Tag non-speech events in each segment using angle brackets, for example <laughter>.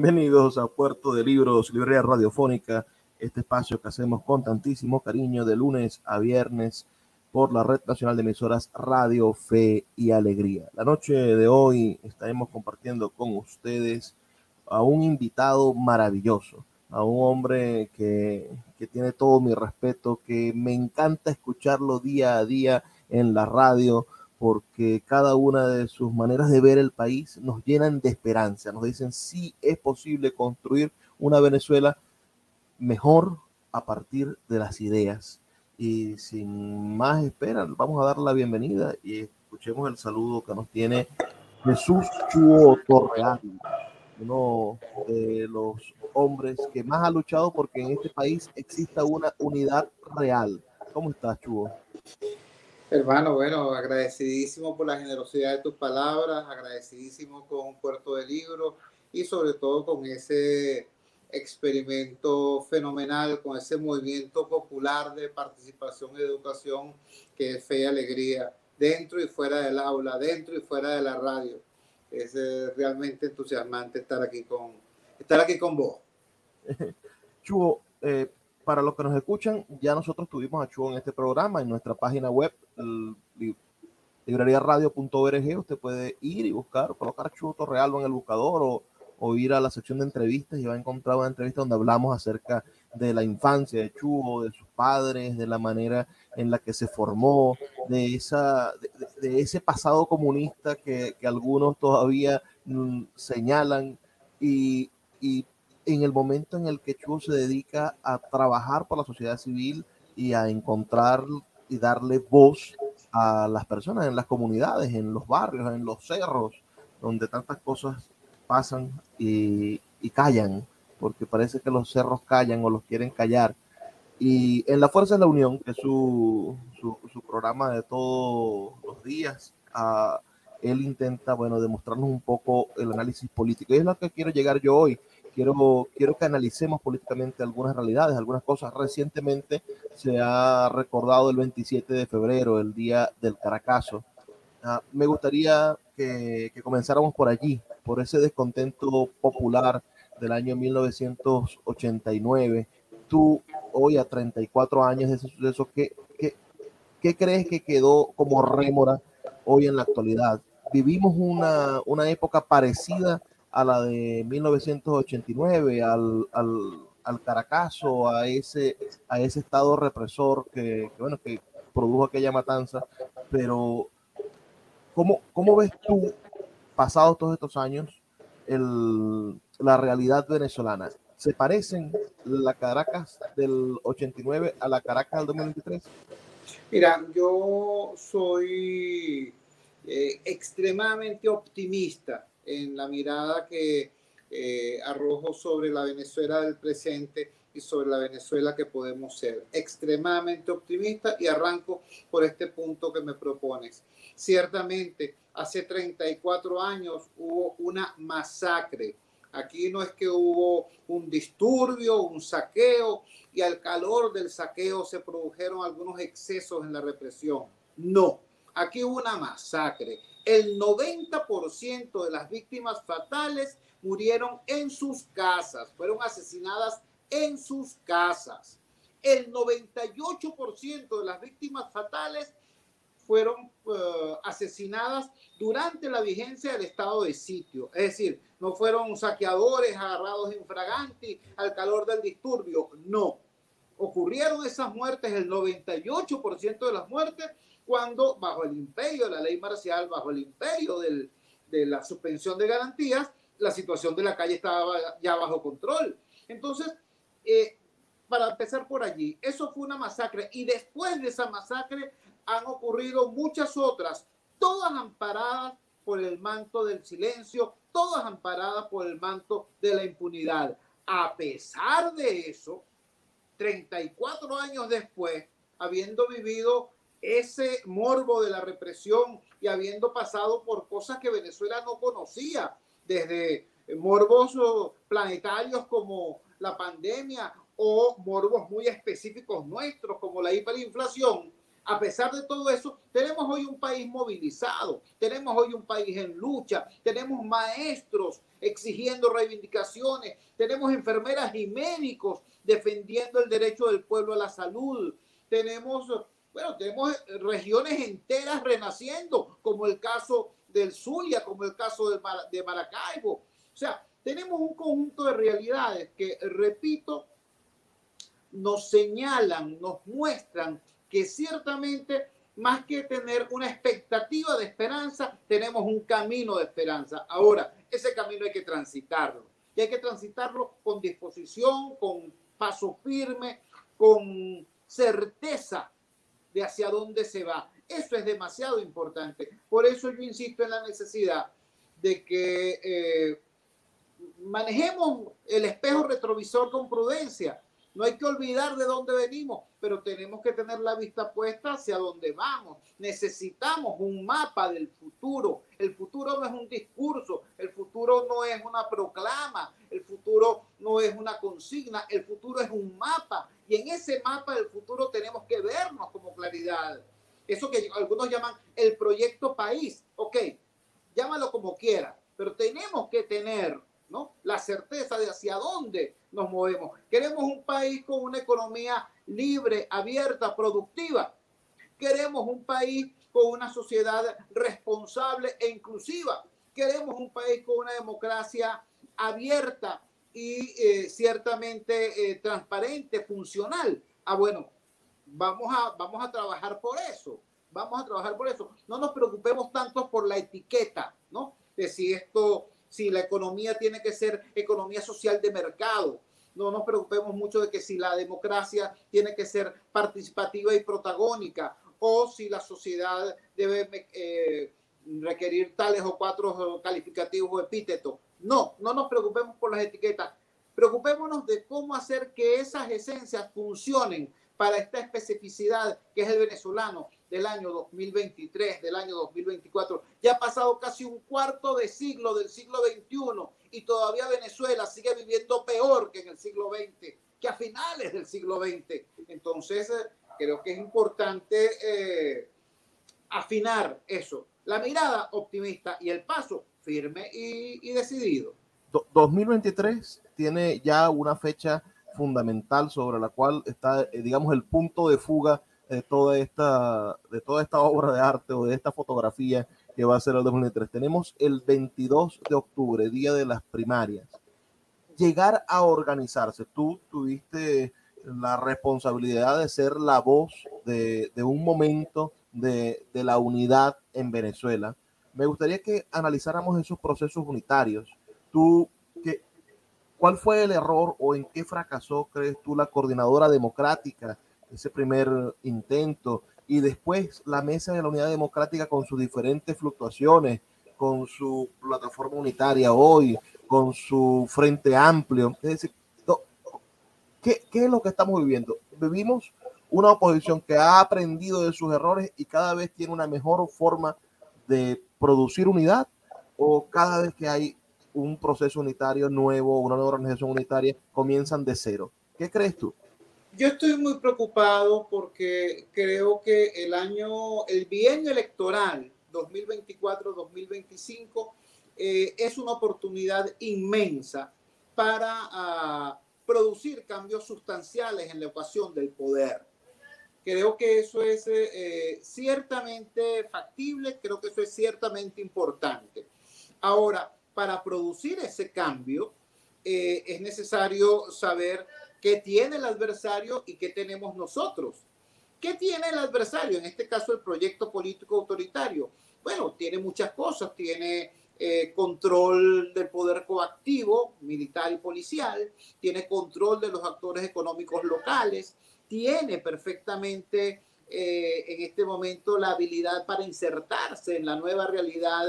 Bienvenidos a Puerto de Libros, Librería Radiofónica, este espacio que hacemos con tantísimo cariño de lunes a viernes por la Red Nacional de Emisoras Radio Fe y Alegría. La noche de hoy estaremos compartiendo con ustedes a un invitado maravilloso, a un hombre que, que tiene todo mi respeto, que me encanta escucharlo día a día en la radio, porque cada una de sus maneras de ver el país nos llenan de esperanza, nos dicen sí es posible construir una Venezuela mejor a partir de las ideas. Y sin más espera, vamos a dar la bienvenida y escuchemos el saludo que nos tiene Jesús Chuo Torreal, uno de los hombres que más ha luchado porque en este país exista una unidad real. ¿Cómo estás, Chuo? Hermano, bueno, agradecidísimo por la generosidad de tus palabras, agradecidísimo con Puerto de Libro y sobre todo con ese experimento fenomenal, con ese movimiento popular de participación y educación que es fe y alegría, dentro y fuera del aula, dentro y fuera de la radio. Es eh, realmente entusiasmante estar aquí con, estar aquí con vos. <laughs> Chuo, eh, para los que nos escuchan, ya nosotros tuvimos a Chuo en este programa, en nuestra página web, libreriaradio.org, usted puede ir y buscar, colocar Chuo Torrealba en el buscador o, ir a la sección de entrevistas y va a encontrar una entrevista donde hablamos acerca de la infancia de Chuo, de sus padres, de la manera en la que se formó, de, esa, de, ese pasado comunista que, algunos todavía mm, señalan. Y en el momento en el que Chuo se dedica a trabajar por la sociedad civil y a encontrar y darle voz a las personas en las comunidades, en los barrios, en los cerros, donde tantas cosas pasan y, y callan, porque parece que los cerros callan o los quieren callar. Y en La Fuerza de la Unión, que es su, su, su programa de todos los días, uh, él intenta, bueno, demostrarnos un poco el análisis político. Y es lo que quiero llegar yo hoy quiero, quiero que analicemos políticamente algunas realidades, algunas cosas. Recientemente se ha recordado el 27 de febrero, el día del Caracazo. Uh, me gustaría que, que, comenzáramos por allí, por ese descontento popular del año 1989. Tú, hoy a 34 años de ese suceso, ¿qué, qué, qué crees que quedó como rémora hoy en la actualidad? Vivimos una, una época parecida a la de 1989, al, al, al Caracazo, a ese, a ese estado represor que, bueno, que produjo aquella matanza, pero ¿cómo, cómo ves tú, pasados todos estos años, el, la realidad venezolana? ¿Se parecen la Caracas del 89 a la Caracas del 2023? Mira, yo soy eh, extremadamente optimista en la mirada que eh, arrojo sobre la Venezuela del presente y sobre la Venezuela que podemos ser. Extremadamente optimista y arranco por este punto que me propones. Ciertamente, hace 34 años hubo una masacre. Aquí no es que hubo un disturbio, un saqueo y al calor del saqueo se produjeron algunos excesos en la represión. No, aquí hubo una masacre el 90% de las víctimas fatales murieron en sus casas, fueron asesinadas en sus casas. El 98% de las víctimas fatales fueron uh, asesinadas durante la vigencia del estado de sitio. Es decir, no fueron saqueadores agarrados en fraganti al calor del disturbio. No. Ocurrieron esas muertes, el 98% de las muertes cuando bajo el imperio de la ley marcial, bajo el imperio del, de la suspensión de garantías, la situación de la calle estaba ya bajo control. Entonces, eh, para empezar por allí, eso fue una masacre y después de esa masacre han ocurrido muchas otras, todas amparadas por el manto del silencio, todas amparadas por el manto de la impunidad. A pesar de eso, 34 años después, habiendo vivido ese morbo de la represión y habiendo pasado por cosas que Venezuela no conocía, desde morbos planetarios como la pandemia o morbos muy específicos nuestros como la hiperinflación, a pesar de todo eso, tenemos hoy un país movilizado, tenemos hoy un país en lucha, tenemos maestros exigiendo reivindicaciones, tenemos enfermeras y médicos defendiendo el derecho del pueblo a la salud, tenemos, bueno, tenemos regiones enteras renaciendo, como el caso del Zulia, como el caso de Maracaibo. O sea, tenemos un conjunto de realidades que, repito, nos señalan, nos muestran que ciertamente más que tener una expectativa de esperanza, tenemos un camino de esperanza. Ahora, ese camino hay que transitarlo. Y hay que transitarlo con disposición, con paso firme, con certeza de hacia dónde se va. Eso es demasiado importante. Por eso yo insisto en la necesidad de que eh, manejemos el espejo retrovisor con prudencia no hay que olvidar de dónde venimos, pero tenemos que tener la vista puesta hacia dónde vamos. Necesitamos un mapa del futuro. El futuro no es un discurso, el futuro no es una proclama, el futuro no es una consigna, el futuro es un mapa. Y en ese mapa del futuro tenemos que vernos como claridad. Eso que algunos llaman el proyecto país. Ok, llámalo como quiera, pero tenemos que tener ¿no? la certeza de hacia dónde nos movemos. Queremos un país con una economía libre, abierta, productiva. Queremos un país con una sociedad responsable e inclusiva. Queremos un país con una democracia abierta y eh, ciertamente eh, transparente, funcional. Ah, bueno, vamos a, vamos a trabajar por eso. Vamos a trabajar por eso. No nos preocupemos tanto por la etiqueta, ¿no? De si esto si la economía tiene que ser economía social de mercado. No nos preocupemos mucho de que si la democracia tiene que ser participativa y protagónica o si la sociedad debe eh, requerir tales o cuatro calificativos o epítetos. No, no nos preocupemos por las etiquetas. Preocupémonos de cómo hacer que esas esencias funcionen para esta especificidad que es el venezolano del año 2023, del año 2024. Ya ha pasado casi un cuarto de siglo del siglo XXI y todavía Venezuela sigue viviendo peor que en el siglo XX, que a finales del siglo XX. Entonces, eh, creo que es importante eh, afinar eso. La mirada optimista y el paso firme y, decidido. 2023 tiene ya una fecha fundamental sobre la cual está, eh, digamos, el punto de fuga de toda esta, de toda esta obra de arte o de esta fotografía que va a ser el 2023. Tenemos el 22 de octubre, día de las primarias. Llegar a organizarse. Tú tuviste la responsabilidad de ser la voz de, un momento de, de, la unidad en Venezuela. Me gustaría que analizáramos esos procesos unitarios. Tú, ¿qué, ¿Cuál fue el error o en qué fracasó, crees tú, la coordinadora democrática ese primer intento, y después la mesa de la unidad democrática con sus diferentes fluctuaciones, con su plataforma unitaria hoy, con su frente amplio. Es decir, ¿qué, ¿qué, es lo que estamos viviendo? Vivimos una oposición que ha aprendido de sus errores y cada vez tiene una mejor forma de producir unidad o cada vez que hay un proceso unitario nuevo, una nueva organización unitaria, comienzan de cero. ¿Qué crees tú? Yo estoy muy preocupado porque creo que el año, el bienio electoral 2024-2025 eh, es una oportunidad inmensa para uh, producir cambios sustanciales en la ecuación del poder. Creo que eso es eh, ciertamente factible, creo que eso es ciertamente importante. Ahora, para producir ese cambio, eh, es necesario saber qué tiene el adversario y qué tenemos nosotros. ¿Qué tiene el adversario? En este caso, el proyecto político autoritario. Bueno, tiene muchas cosas. Tiene eh, control del poder coactivo, militar y policial. Tiene control de los actores económicos locales. Tiene perfectamente eh, en este momento la habilidad para insertarse en la nueva realidad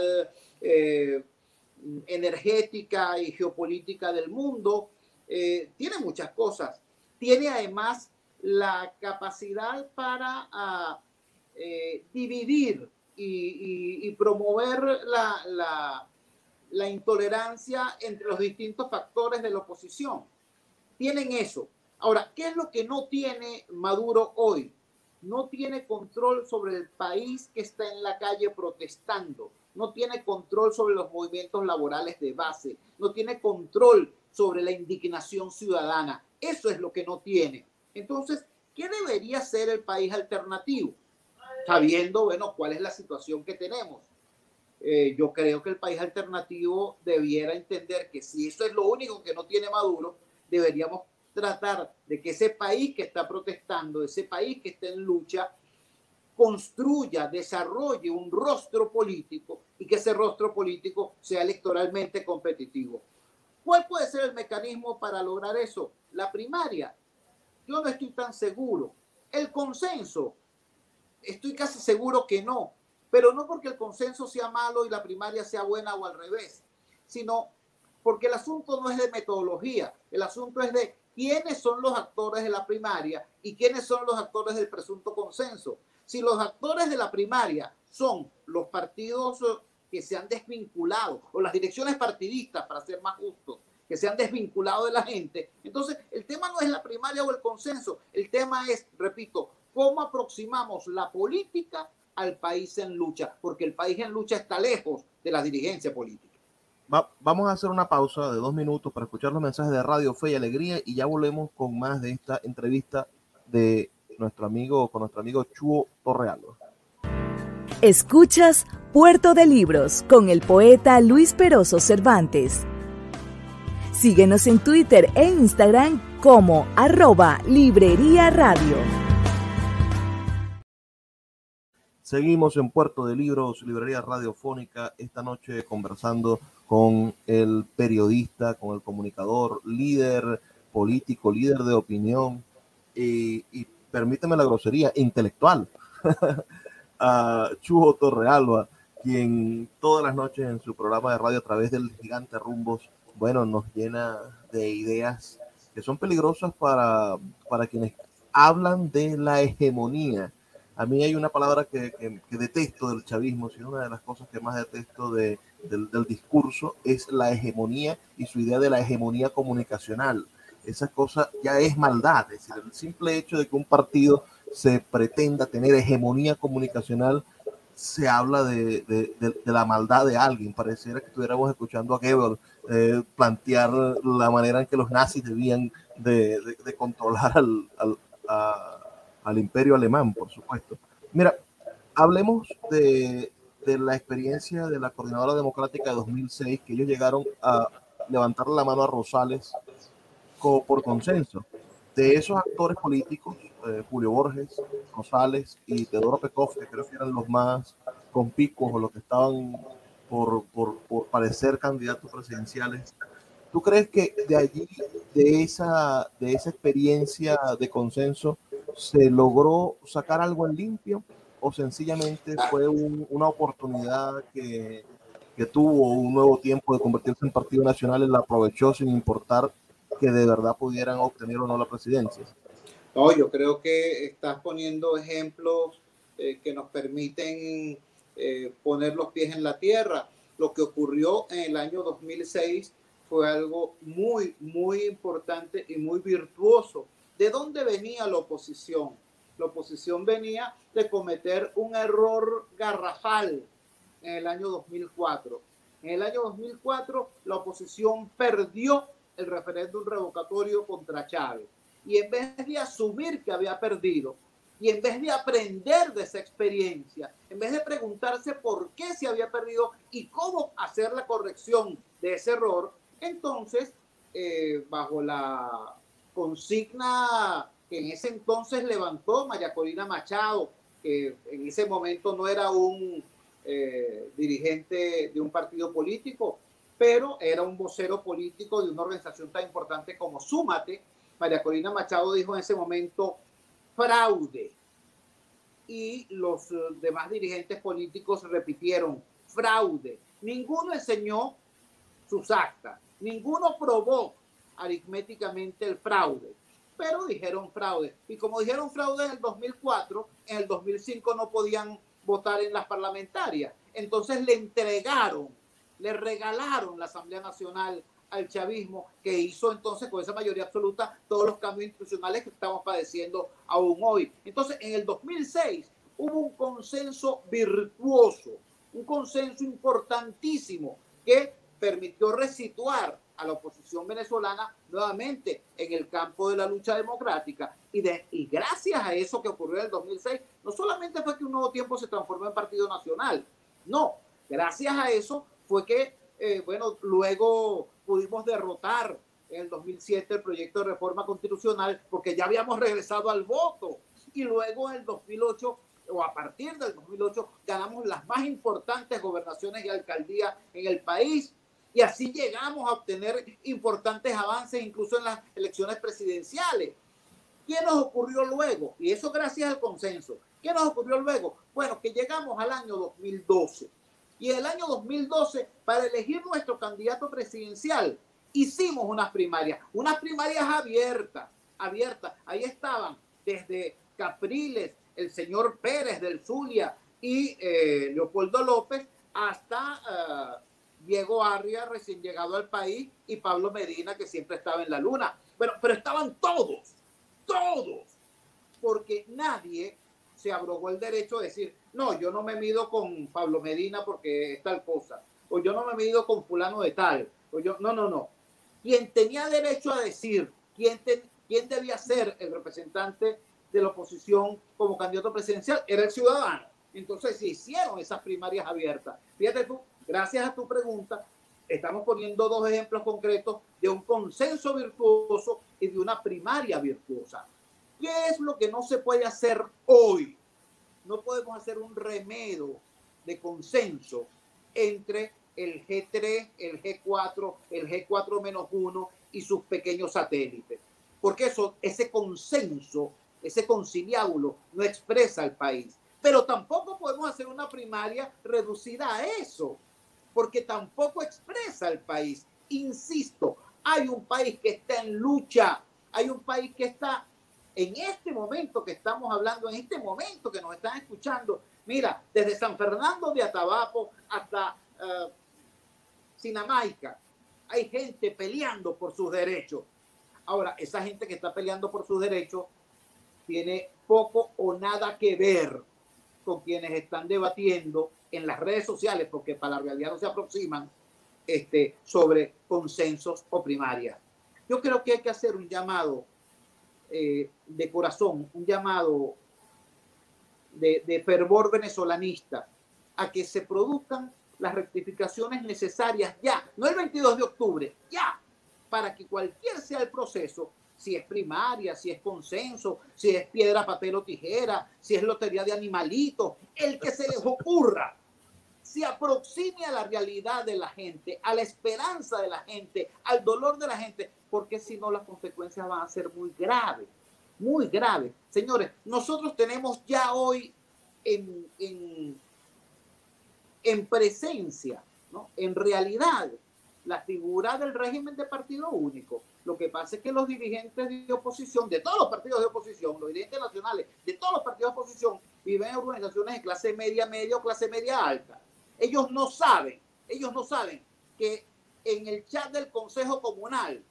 energética y geopolítica del mundo. Eh, tiene muchas cosas. Tiene además la capacidad para ah, eh, dividir y, promover la, la, intolerancia entre los distintos factores de la oposición. Tienen eso. Ahora, ¿qué es lo que no tiene Maduro hoy? No tiene control sobre el país que está en la calle protestando, no tiene control sobre los movimientos laborales de base, no tiene control sobre la indignación ciudadana. Eso es lo que no tiene. Entonces, ¿qué debería ser el país alternativo? sabiendo, bueno, cuál es la situación que tenemos. Eh, yo creo que el país alternativo debiera entender que si eso es lo único que no tiene Maduro, deberíamos tratar de que ese país que está protestando, ese país que está en lucha, construya, desarrolle un rostro político y que ese rostro político sea electoralmente competitivo. ¿Cuál puede ser el mecanismo para lograr eso? La primaria. Yo no estoy tan seguro. El consenso. Estoy casi seguro que no, pero no porque el consenso sea malo y la primaria sea buena o al revés, sino porque el asunto no es de metodología, el asunto es de quiénes son los actores de la primaria y quiénes son los actores del presunto consenso. Si los actores de la primaria son los partidos que se han desvinculado, o las direcciones partidistas, para ser más justos, que se han desvinculado de la gente, entonces el tema no es la primaria o el consenso, el tema es, repito, cómo aproximamos la política al país en lucha, porque el país en lucha está lejos de la dirigencia política. vamos a hacer una pausa de dos minutos para escuchar los mensajes de Radio Fe y Alegría y ya volvemos con más de esta entrevista de nuestro amigo, con nuestro amigo Chuo Torrealba. Escuchas Puerto de Libros con el poeta Luis Peroso Cervantes. Síguenos en Twitter e Instagram como arroba Librería Radio. Seguimos en Puerto de Libros, Librería Radiofónica, esta noche conversando con el periodista, con el comunicador, líder político, líder de opinión y, permíteme la grosería, intelectual, <laughs> a Chujo Torrealba, quien todas las noches en su programa de radio a través del gigante Rumbos, bueno, nos llena de ideas que son peligrosas para, para quienes hablan de la hegemonía a mí hay una palabra que, detesto del chavismo, si una de las cosas que más detesto del, discurso es la hegemonía y su idea de la hegemonía comunicacional. Esa cosa ya es maldad, es decir, el simple hecho de que un partido se pretenda tener hegemonía comunicacional se habla de, la maldad de alguien. Pareciera que estuviéramos escuchando a Goebbels eh, plantear la manera en que los nazis debían de, controlar al, a, al imperio alemán, por supuesto. Mira, hablemos de, la experiencia de la Coordinadora Democrática de 2006, que ellos llegaron a levantar la mano a Rosales por consenso. De esos actores políticos, eh, Julio Borges, Rosales y Teodoro Pekov, que creo que eran los más conspicuos o los que estaban por, por, por parecer candidatos presidenciales, ¿tú crees que de allí, de esa, de esa experiencia de consenso, se logró sacar algo en limpio o sencillamente fue una oportunidad que, que, tuvo un nuevo tiempo de convertirse en partido nacional y la aprovechó sin importar que de verdad pudieran obtener o no la presidencia? No, yo creo que estás poniendo ejemplos eh, que nos permiten eh, poner los pies en la tierra. Lo que ocurrió en el año 2006 fue algo muy, muy importante y muy virtuoso ¿De dónde venía la oposición? La oposición venía de cometer un error garrafal en el año 2004. En el año 2004 la oposición perdió el referéndum revocatorio contra Chávez. Y en vez de asumir que había perdido, y en vez de aprender de esa experiencia, en vez de preguntarse por qué se había perdido y cómo hacer la corrección de ese error, entonces, eh, bajo la consigna que en ese entonces levantó María Corina Machado, que en ese momento no era un eh, dirigente de un partido político, pero era un vocero político de una organización tan importante como Súmate. María Corina Machado dijo en ese momento fraude. Y los eh, demás dirigentes políticos repitieron fraude. Ninguno enseñó sus actas, ninguno probó aritméticamente el fraude, pero dijeron fraude. Y como dijeron fraude en el 2004, en el 2005 no podían votar en las parlamentarias. Entonces le entregaron, le regalaron la Asamblea Nacional al chavismo, que hizo entonces con esa mayoría absoluta todos los cambios institucionales que estamos padeciendo aún hoy. Entonces, en el 2006 hubo un consenso virtuoso, un consenso importantísimo que permitió resituar a la oposición venezolana nuevamente en el campo de la lucha democrática. Y, gracias a eso que ocurrió en el 2006, no solamente fue que un nuevo tiempo se transformó en Partido Nacional, no, gracias a eso fue que, eh, bueno, luego pudimos derrotar en el 2007 el proyecto de reforma constitucional porque ya habíamos regresado al voto. Y luego en el 2008 o a partir del 2008 ganamos las más importantes gobernaciones y alcaldías en el país y así llegamos a obtener importantes avances incluso en las elecciones presidenciales. ¿Qué nos ocurrió luego? Y eso gracias al consenso. ¿Qué nos ocurrió luego? Bueno, que llegamos al año 2012. Y en el año 2012, para elegir nuestro candidato presidencial, hicimos unas primarias, unas primarias abiertas, abiertas. Ahí estaban desde Capriles, el señor Pérez del Zulia y eh, Leopoldo López, hasta eh, Diego Arria, recién llegado al país, y Pablo Medina, que siempre estaba en la luna. Pero, pero estaban todos, todos, porque nadie se abrogó el derecho de decir, no, yo no me mido con Pablo Medina porque es tal cosa, o yo no me mido con fulano de tal, o yo, no, no, no. Quien tenía derecho a decir quién, quién debía ser el representante de la oposición como candidato presidencial era el ciudadano. Entonces se hicieron esas primarias abiertas. Fíjate tú, gracias a tu pregunta, estamos poniendo dos ejemplos concretos de un consenso virtuoso y de una primaria virtuosa. ¿Qué es lo que no se puede hacer hoy? No podemos hacer un remedio de consenso entre el G3, el G4, el G4 menos 1 y sus pequeños satélites. Porque eso, ese consenso, ese conciliábulo no expresa al país. Pero tampoco podemos hacer una primaria reducida a eso porque tampoco expresa el país. Insisto, hay un país que está en lucha, hay un país que está en este momento que estamos hablando, en este momento que nos están escuchando, mira, desde San Fernando de Atabapo hasta uh, Sinamaica, hay gente peleando por sus derechos. Ahora, esa gente que está peleando por sus derechos tiene poco o nada que ver con quienes están debatiendo en las redes sociales, porque para la realidad no se aproximan, este, sobre consensos o primarias. Yo creo que hay que hacer un llamado eh, de corazón, un llamado de, de fervor venezolanista a que se produzcan las rectificaciones necesarias ya, no el 22 de octubre, ya, para que cualquier sea el proceso, si es primaria, si es consenso, si es piedra, papel o tijera, si es lotería de animalitos, el que se les ocurra, se aproxime a la realidad de la gente, a la esperanza de la gente, al dolor de la gente, porque si no las consecuencias van a ser muy graves, muy graves. Señores, nosotros tenemos ya hoy en, en, en presencia, ¿no? en realidad, la figura del régimen de partido único. Lo que pasa es que los dirigentes de oposición, de todos los partidos de oposición, los dirigentes nacionales de todos los partidos de oposición, viven en organizaciones de clase media, media o clase media alta. Ellos no saben, ellos no saben que en el chat del Consejo Comunal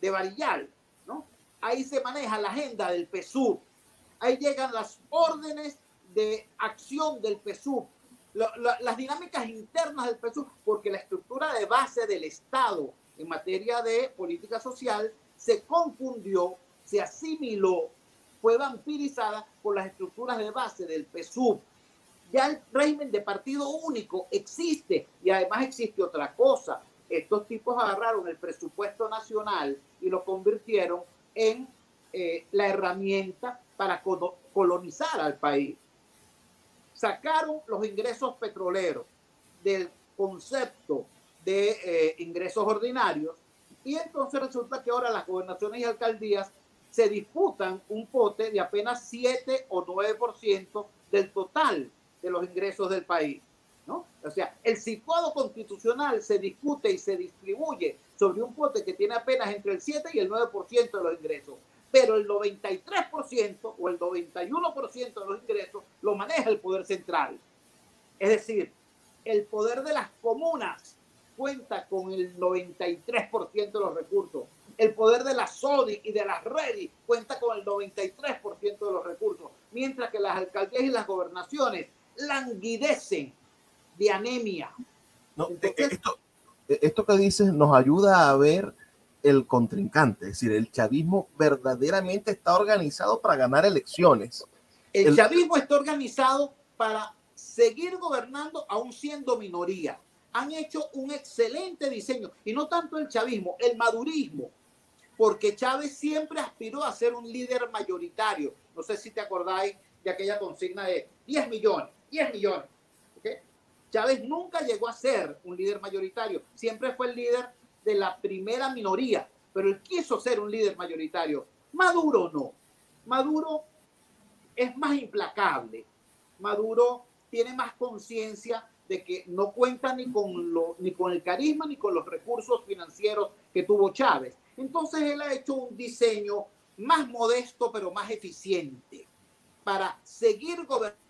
de Varillal, ¿no? Ahí se maneja la agenda del PSUV. Ahí llegan las órdenes de acción del PSUV las dinámicas internas del PSUV, porque la estructura de base del Estado en materia de política social se confundió, se asimiló, fue vampirizada por las estructuras de base del PSUV. Ya el régimen de partido único existe y además existe otra cosa. Estos tipos agarraron el presupuesto nacional y lo convirtieron en eh, la herramienta para colonizar al país sacaron los ingresos petroleros del concepto de eh, ingresos ordinarios y entonces resulta que ahora las gobernaciones y alcaldías se disputan un pote de apenas 7 o 9% del total de los ingresos del país. ¿no? O sea, el situado constitucional se discute y se distribuye sobre un pote que tiene apenas entre el 7 y el 9% de los ingresos, pero el 93% o el 91% de los ingresos lo maneja el poder central. Es decir, el poder de las comunas cuenta con el 93% de los recursos. El poder de la SODI y de las REDI cuenta con el 93% de los recursos, mientras que las alcaldías y las gobernaciones languidecen de anemia. No, eh, esto, eh, esto que dices nos ayuda a ver el contrincante, es decir, el chavismo verdaderamente está organizado para ganar elecciones. El, el chavismo está organizado para seguir gobernando aún siendo minoría. Han hecho un excelente diseño, y no tanto el chavismo, el madurismo, porque Chávez siempre aspiró a ser un líder mayoritario. No sé si te acordáis de aquella consigna de 10 millones, 10 millones. Chávez nunca llegó a ser un líder mayoritario, siempre fue el líder de la primera minoría, pero él quiso ser un líder mayoritario. Maduro no. Maduro es más implacable. Maduro tiene más conciencia de que no cuenta ni con, lo, ni con el carisma ni con los recursos financieros que tuvo Chávez. Entonces él ha hecho un diseño más modesto pero más eficiente para seguir gobernando.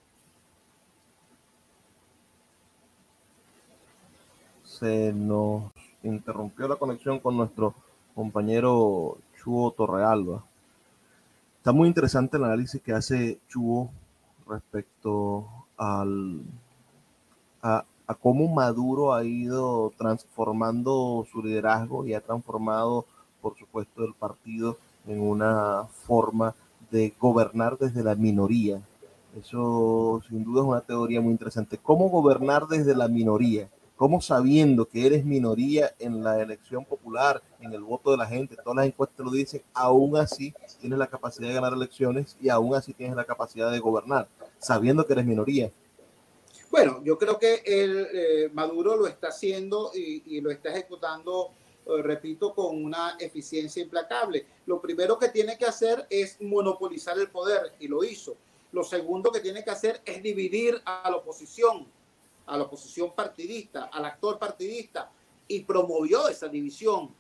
Se nos interrumpió la conexión con nuestro compañero Chuo Torrealba. Está muy interesante el análisis que hace Chuo respecto al, a, a, cómo Maduro ha ido transformando su liderazgo y ha transformado, por supuesto, el partido en una forma de gobernar desde la minoría. Eso sin duda es una teoría muy interesante. ¿Cómo gobernar desde la minoría? ¿Cómo sabiendo que eres minoría en la elección popular, en el voto de la gente, todas las encuestas lo dicen, aún así tienes la capacidad de ganar elecciones y aún así tienes la capacidad de gobernar? sabiendo que eres minoría? Bueno, yo creo que el, eh, Maduro lo está haciendo y, y lo está ejecutando, eh, repito, con una eficiencia implacable. Lo primero que tiene que hacer es monopolizar el poder y lo hizo. Lo segundo que tiene que hacer es dividir a la oposición, a la oposición partidista, al actor partidista y promovió esa división.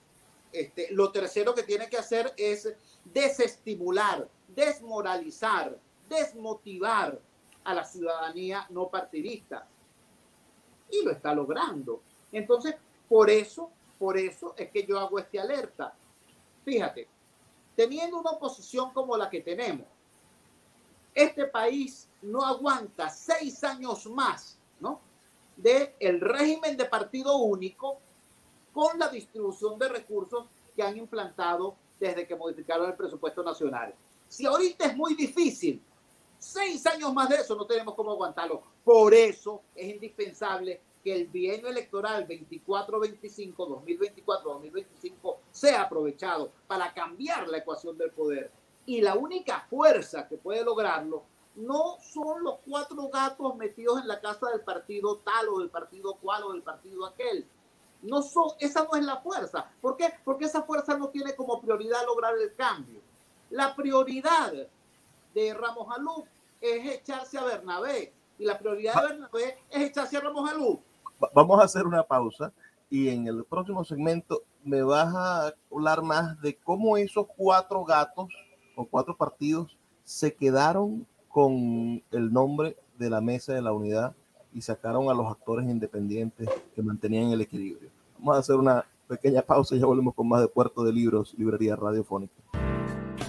Este, lo tercero que tiene que hacer es desestimular, desmoralizar, desmotivar a la ciudadanía no partidista. Y lo está logrando. Entonces, por eso, por eso es que yo hago este alerta. Fíjate, teniendo una oposición como la que tenemos, este país no aguanta seis años más, ¿no? De el régimen de partido único con la distribución de recursos que han implantado desde que modificaron el presupuesto nacional. Si ahorita es muy difícil Seis años más de eso no tenemos cómo aguantarlo. Por eso es indispensable que el bienio electoral 24-25, 2024-2025 sea aprovechado para cambiar la ecuación del poder. Y la única fuerza que puede lograrlo no son los cuatro gatos metidos en la casa del partido tal o del partido cual o del partido aquel. No son, esa no es la fuerza. ¿Por qué? Porque esa fuerza no tiene como prioridad lograr el cambio. La prioridad de Ramos Alú es echarse a Bernabé. Y la prioridad de Bernabé es echarse a Ramos Alú. Vamos a hacer una pausa y en el próximo segmento me vas a hablar más de cómo esos cuatro gatos o cuatro partidos se quedaron con el nombre de la mesa de la unidad y sacaron a los actores independientes que mantenían el equilibrio. Vamos a hacer una pequeña pausa y ya volvemos con más de Puerto de Libros, Librería Radiofónica.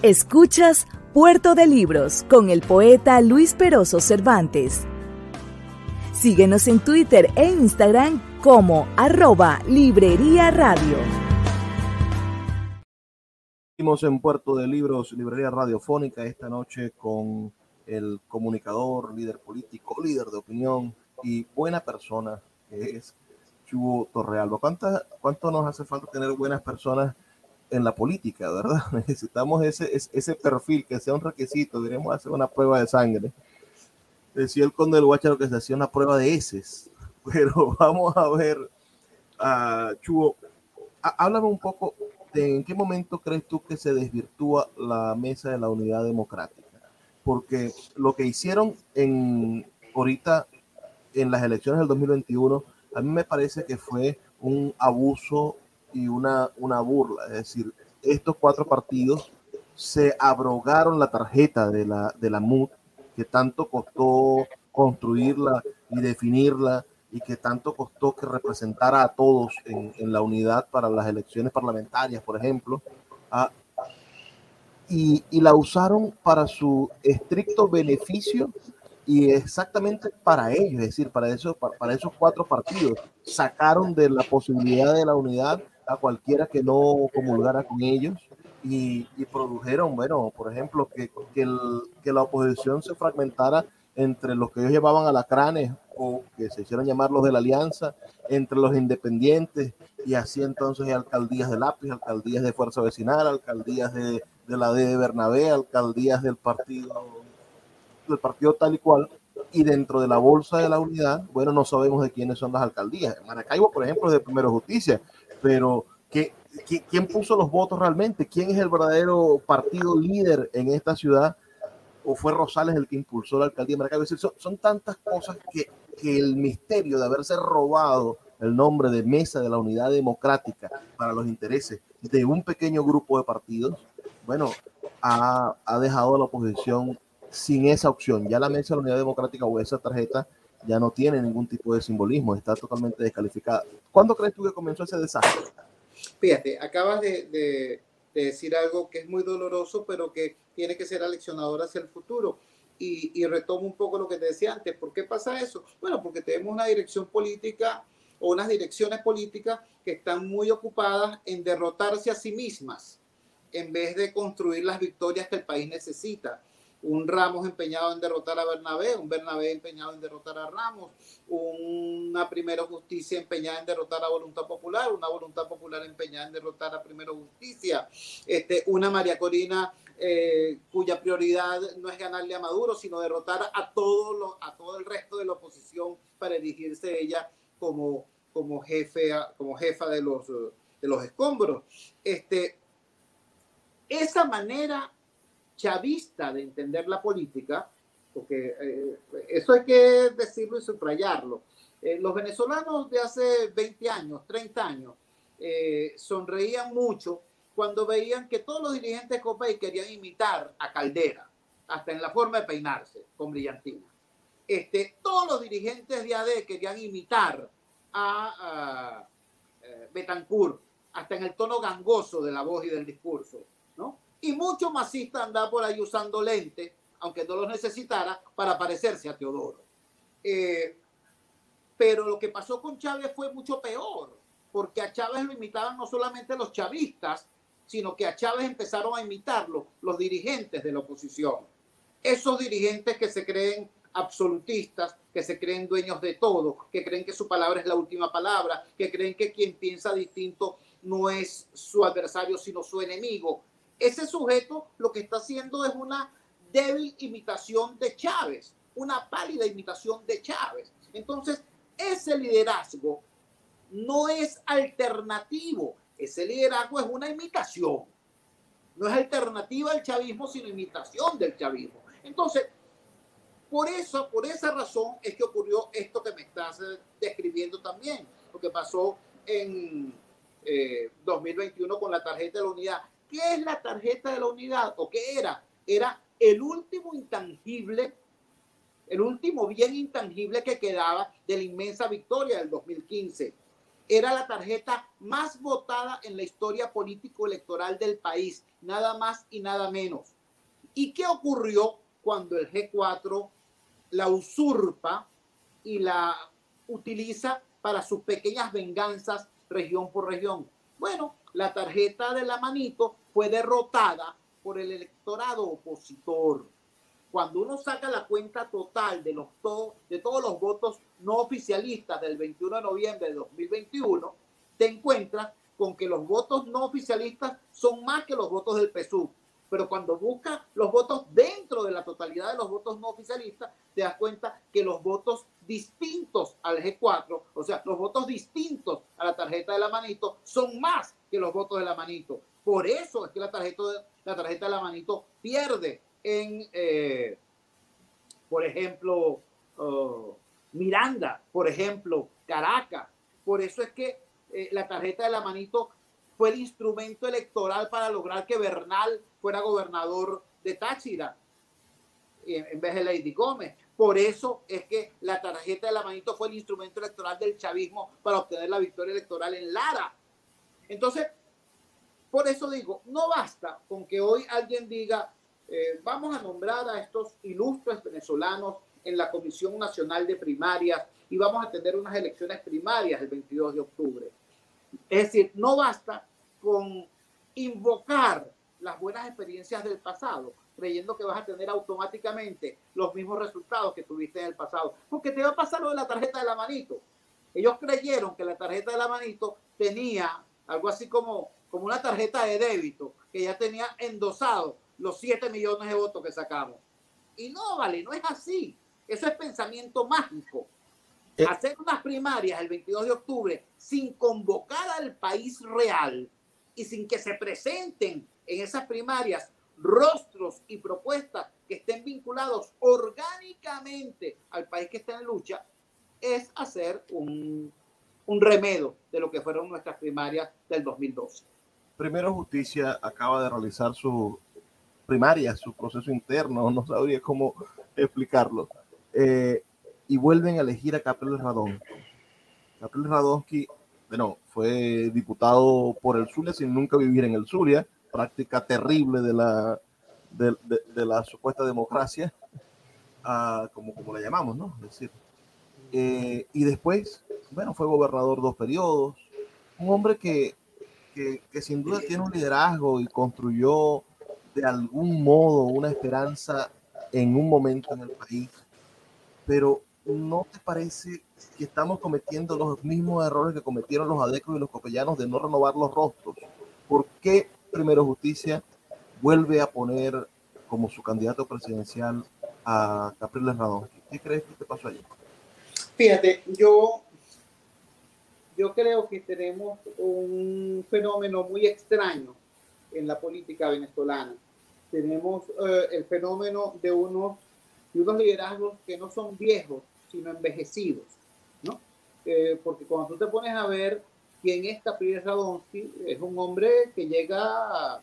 Escuchas Puerto de Libros con el poeta Luis Peroso Cervantes. Síguenos en Twitter e Instagram como arroba Librería Radio. Seguimos en Puerto de Libros, Librería Radiofónica, esta noche con el comunicador, líder político, líder de opinión y buena persona que es Chugo Torrealba. ¿Cuánto nos hace falta tener buenas personas en la política, ¿verdad? <laughs> Necesitamos ese, ese perfil que sea un requisito. Deberíamos hacer una prueba de sangre. Decía el conde del Guacharo que se hacía una prueba de heces. <laughs> Pero vamos a ver, uh, Chuo, háblame un poco de en qué momento crees tú que se desvirtúa la mesa de la unidad democrática. Porque lo que hicieron en ahorita en las elecciones del 2021, a mí me parece que fue un abuso y una, una burla. Es decir, estos cuatro partidos se abrogaron la tarjeta de la, de la MUD, que tanto costó construirla y definirla y que tanto costó que representara a todos en, en la unidad para las elecciones parlamentarias, por ejemplo, ah, y, y, la usaron para su estricto beneficio y exactamente para ellos, es decir, para esos, para, para esos cuatro partidos, sacaron de la posibilidad de la unidad a cualquiera que no comulgara con ellos y, y produjeron, bueno, por ejemplo, que, que, el, que, la oposición se fragmentara entre los que ellos llevaban alacranes o que se hicieron llamar los de la alianza, entre los independientes y así entonces alcaldías de lápiz, alcaldías de fuerza vecinal, alcaldías de, de la de Bernabé, alcaldías del partido del partido tal y cual, y dentro de la bolsa de la unidad, bueno, no sabemos de quiénes son las alcaldías. Maracaibo, por ejemplo, es de Primero Justicia, pero ¿qué, qué, quién puso los votos realmente? ¿Quién es el verdadero partido líder en esta ciudad? ¿O fue Rosales el que impulsó la alcaldía de Maracaibo? Es decir, son, son tantas cosas que, que el misterio de haberse robado el nombre de Mesa de la Unidad Democrática para los intereses de un pequeño grupo de partidos, bueno, ha, ha dejado a la oposición sin esa opción. Ya la mesa de la Unidad Democrática o esa tarjeta ya no tiene ningún tipo de simbolismo, está totalmente descalificada. ¿Cuándo crees tú que comenzó ese desastre? Fíjate, acabas de, de, de decir algo que es muy doloroso, pero que tiene que ser aleccionador hacia el futuro. Y, y, retomo un poco lo que te decía antes. ¿Por qué pasa eso? Bueno, porque tenemos una dirección política o unas direcciones políticas que están muy ocupadas en derrotarse a sí mismas en vez de construir las victorias que el país necesita un Ramos empeñado en derrotar a Bernabé, un Bernabé empeñado en derrotar a Ramos, una Primero Justicia empeñada en derrotar a Voluntad Popular, una Voluntad Popular empeñada en derrotar a Primero Justicia, este, una María Corina eh, cuya prioridad no es ganarle a Maduro, sino derrotar a a todo el resto de la oposición para elegirse ella como, como, jefe, como jefa de los, de los escombros. Este, esa manera chavista de entender la política, porque eh, eso hay que decirlo y subrayarlo. Eh, los venezolanos de hace 20 años, 30 años, eh, sonreían mucho cuando veían que todos los dirigentes de Copay querían imitar a Caldera, hasta en la forma de peinarse, con brillantina. Este, todos los dirigentes de AD querían imitar a, a, a Betancourt, hasta en el tono gangoso de la voz y del discurso, y muchos masistas andaban por ahí usando lentes, aunque no los necesitara, para parecerse a Teodoro. Eh, pero lo que pasó con Chávez fue mucho peor, porque a Chávez lo imitaban no solamente los chavistas, sino que a Chávez empezaron a imitarlo los dirigentes de la oposición. Esos dirigentes que se creen absolutistas, que se creen dueños de todo, que creen que su palabra es la última palabra, que creen que quien piensa distinto no es su adversario, sino su enemigo, ese sujeto lo que está haciendo es una débil imitación de Chávez, una pálida imitación de Chávez. Entonces, ese liderazgo no es alternativo, ese liderazgo es una imitación. No es alternativa al chavismo, sino imitación del chavismo. Entonces, por eso, por esa razón es que ocurrió esto que me estás eh, describiendo también, lo que pasó en eh, 2021 con la tarjeta de la unidad. ¿Qué es la tarjeta de la unidad? ¿O qué era? Era el último intangible, el último bien intangible que quedaba de la inmensa victoria del 2015. Era la tarjeta más votada en la historia político-electoral del país, nada más y nada menos. ¿Y qué ocurrió cuando el G4 la usurpa y la utiliza para sus pequeñas venganzas región por región? Bueno, la tarjeta de la manito fue derrotada por el electorado opositor. Cuando uno saca la cuenta total de, los de todos los votos no oficialistas del 21 de noviembre de 2021, te encuentras con que los votos no oficialistas son más que los votos del PSUV pero cuando busca los votos dentro de la totalidad de los votos no oficialistas, te das cuenta que los votos distintos al G4, o sea, los votos distintos a la tarjeta de la manito, son más que los votos de la manito. Por eso es que la tarjeta de la, tarjeta de la manito pierde en, eh, por ejemplo, uh, Miranda, por ejemplo, Caracas. Por eso es que eh, la tarjeta de la manito fue el instrumento electoral para lograr que Bernal fuera gobernador de Táchira en vez de Lady Gómez. Por eso es que la tarjeta de la manito fue el instrumento electoral del chavismo para obtener la victoria electoral en Lara. Entonces, por eso digo, no basta con que hoy alguien diga, eh, vamos a nombrar a estos ilustres venezolanos en la Comisión Nacional de Primarias y vamos a tener unas elecciones primarias el 22 de octubre. Es decir, no basta con invocar las buenas experiencias del pasado, creyendo que vas a tener automáticamente los mismos resultados que tuviste en el pasado, porque te va a pasar lo de la tarjeta de la manito. Ellos creyeron que la tarjeta de la manito tenía algo así como, como una tarjeta de débito, que ya tenía endosado los 7 millones de votos que sacamos. Y no, vale, no es así. Eso es pensamiento mágico. Eh. Hacer unas primarias el 22 de octubre sin convocar al país real y sin que se presenten en esas primarias rostros y propuestas que estén vinculados orgánicamente al país que está en lucha, es hacer un, un remedio de lo que fueron nuestras primarias del 2012. Primero Justicia acaba de realizar su primaria, su proceso interno, no sabría cómo explicarlo, eh, y vuelven a elegir a Capel Radón. Capel Radonsky, bueno, fue diputado por el Zulia sin nunca vivir en el Zulia, práctica terrible de la, de, la supuesta democracia, uh, como, como la llamamos, ¿no? Es decir, eh, y después, bueno, fue gobernador dos periodos, un hombre que, que, que, sin duda tiene un liderazgo y construyó de algún modo una esperanza en un momento en el país, pero ¿no te parece que estamos cometiendo los mismos errores que cometieron los adecos y los copellanos de no renovar los rostros? ¿Por qué Primero Justicia vuelve a poner como su candidato presidencial a Capriles Radón. ¿Qué crees que te pasó allí? Fíjate, yo, yo creo que tenemos un fenómeno muy extraño en la política venezolana. Tenemos eh, el fenómeno de unos, de unos liderazgos que no son viejos, sino envejecidos, ¿no? Eh, porque cuando tú te pones a ver quién es Capriles Radonsky, es un hombre que llega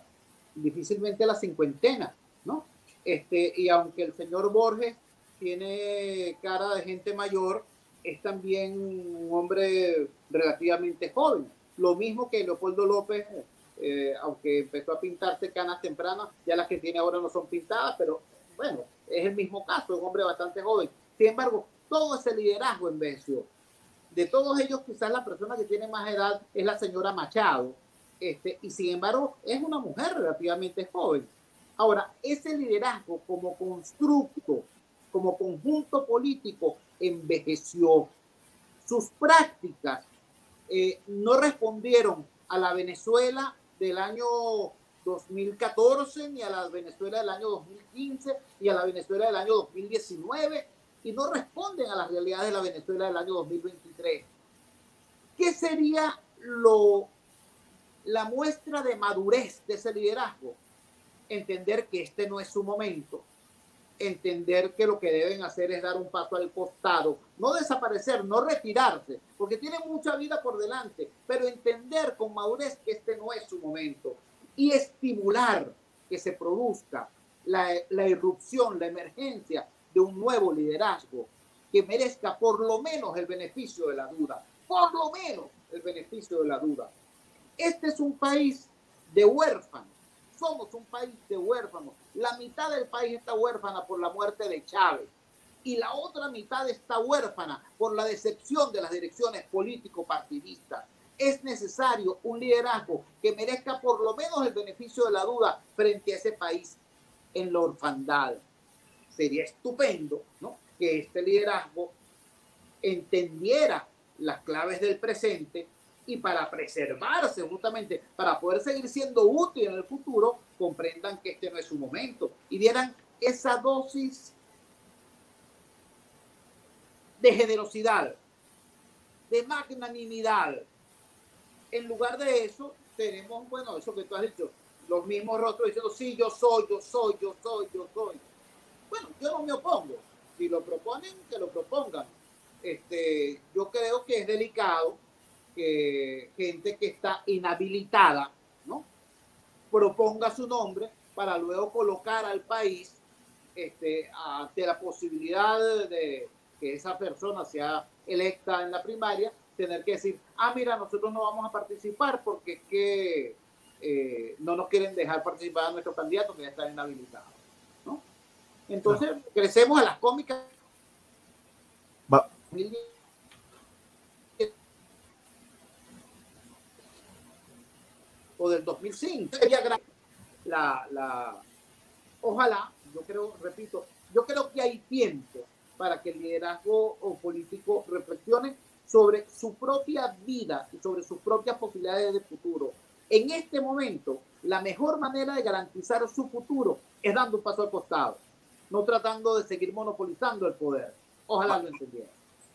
difícilmente a la cincuentena, ¿no? Este, y aunque el señor Borges tiene cara de gente mayor, es también un hombre relativamente joven. Lo mismo que Leopoldo López, eh, aunque empezó a pintarse canas tempranas, ya las que tiene ahora no son pintadas, pero bueno, es el mismo caso, un hombre bastante joven. Sin embargo, todo ese liderazgo envejeció. De todos ellos, quizás la persona que tiene más edad es la señora Machado, este, y sin embargo es una mujer relativamente joven. Ahora, ese liderazgo como constructo, como conjunto político, envejeció. Sus prácticas eh, no respondieron a la Venezuela del año 2014, ni a la Venezuela del año 2015, ni a la Venezuela del año 2019, y no responden a las realidades de la Venezuela del año 2023. ¿Qué sería lo la muestra de madurez de ese liderazgo, entender que este no es su momento, entender que lo que deben hacer es dar un paso al costado, no desaparecer, no retirarse, porque tienen mucha vida por delante, pero entender con madurez que este no es su momento y estimular que se produzca la, la irrupción, la emergencia de un nuevo liderazgo que merezca por lo menos el beneficio de la duda, por lo menos el beneficio de la duda. Este es un país de huérfanos. Somos un país de huérfanos. La mitad del país está huérfana por la muerte de Chávez y la otra mitad está huérfana por la decepción de las direcciones político-partidistas. Es necesario un liderazgo que merezca por lo menos el beneficio de la duda frente a ese país en la orfandad. Sería estupendo ¿no? que este liderazgo entendiera las claves del presente y para preservarse justamente, para poder seguir siendo útil en el futuro, comprendan que este no es su momento y dieran esa dosis de generosidad, de magnanimidad. En lugar de eso, tenemos, bueno, eso que tú has dicho, los mismos rostros diciendo, sí, yo soy, yo soy, yo soy, yo soy. Bueno, yo no me opongo. Si lo proponen, que lo propongan. este, yo creo que es delicado que gente que está inhabilitada, ¿no? Proponga su nombre para luego colocar al país este, ante la posibilidad de que esa persona sea electa en la primaria, tener que decir, ah, mira, nosotros no vamos a participar porque es que eh, no nos quieren dejar participar a nuestro candidato que ya está inhabilitado. ¿No? Entonces, crecemos a las cómicas. O del 2005. La, la, ojalá, yo creo, repito, yo creo que hay tiempo para que el liderazgo o político reflexione sobre su propia vida y sobre sus propias posibilidades de futuro. En este momento, la mejor manera de garantizar su futuro es dando un paso al costado, no tratando de seguir monopolizando el poder. Ojalá lo entendiera.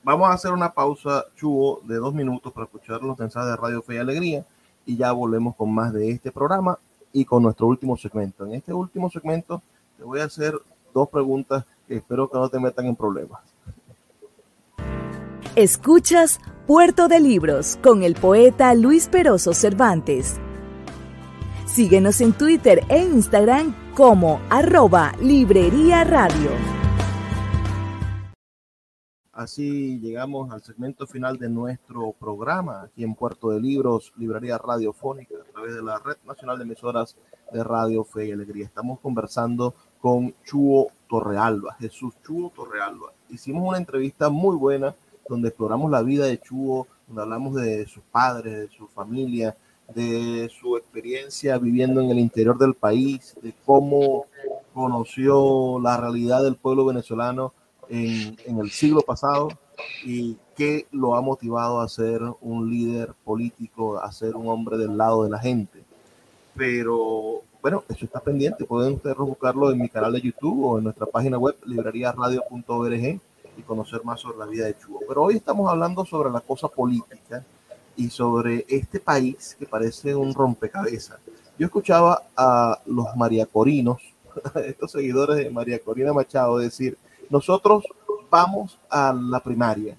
Vamos a hacer una pausa, Chubo, de dos minutos para escuchar los mensajes de Radio Fe y Alegría y ya volvemos con más de este programa y con nuestro último segmento. En este último segmento te voy a hacer dos preguntas que espero que no te metan en problemas. Escuchas Puerto de Libros con el poeta Luis Peroso Cervantes. Síguenos en Twitter e Instagram como arroba Librería Radio. Así llegamos al segmento final de nuestro programa aquí en Puerto de Libros, Librería Radiofónica, a través de la Red Nacional de Emisoras de Radio Fe y Alegría. Estamos conversando con Chuo Torrealba, Jesús Chuo Torrealba. Hicimos una entrevista muy buena donde exploramos la vida de Chuo, donde hablamos de sus padres, de su familia, de su experiencia viviendo en el interior del país, de cómo conoció la realidad del pueblo venezolano en, en el siglo pasado y qué lo ha motivado a ser un líder político, a ser un hombre del lado de la gente. Pero bueno, eso está pendiente. Pueden ustedes buscarlo en mi canal de YouTube o en nuestra página web, librariaradio.org, y conocer más sobre la vida de Chugo. Pero hoy estamos hablando sobre la cosa política y sobre este país que parece un rompecabezas. Yo escuchaba a los mariacorinos, <laughs> estos seguidores de María Corina Machado, decir, nosotros vamos a la primaria,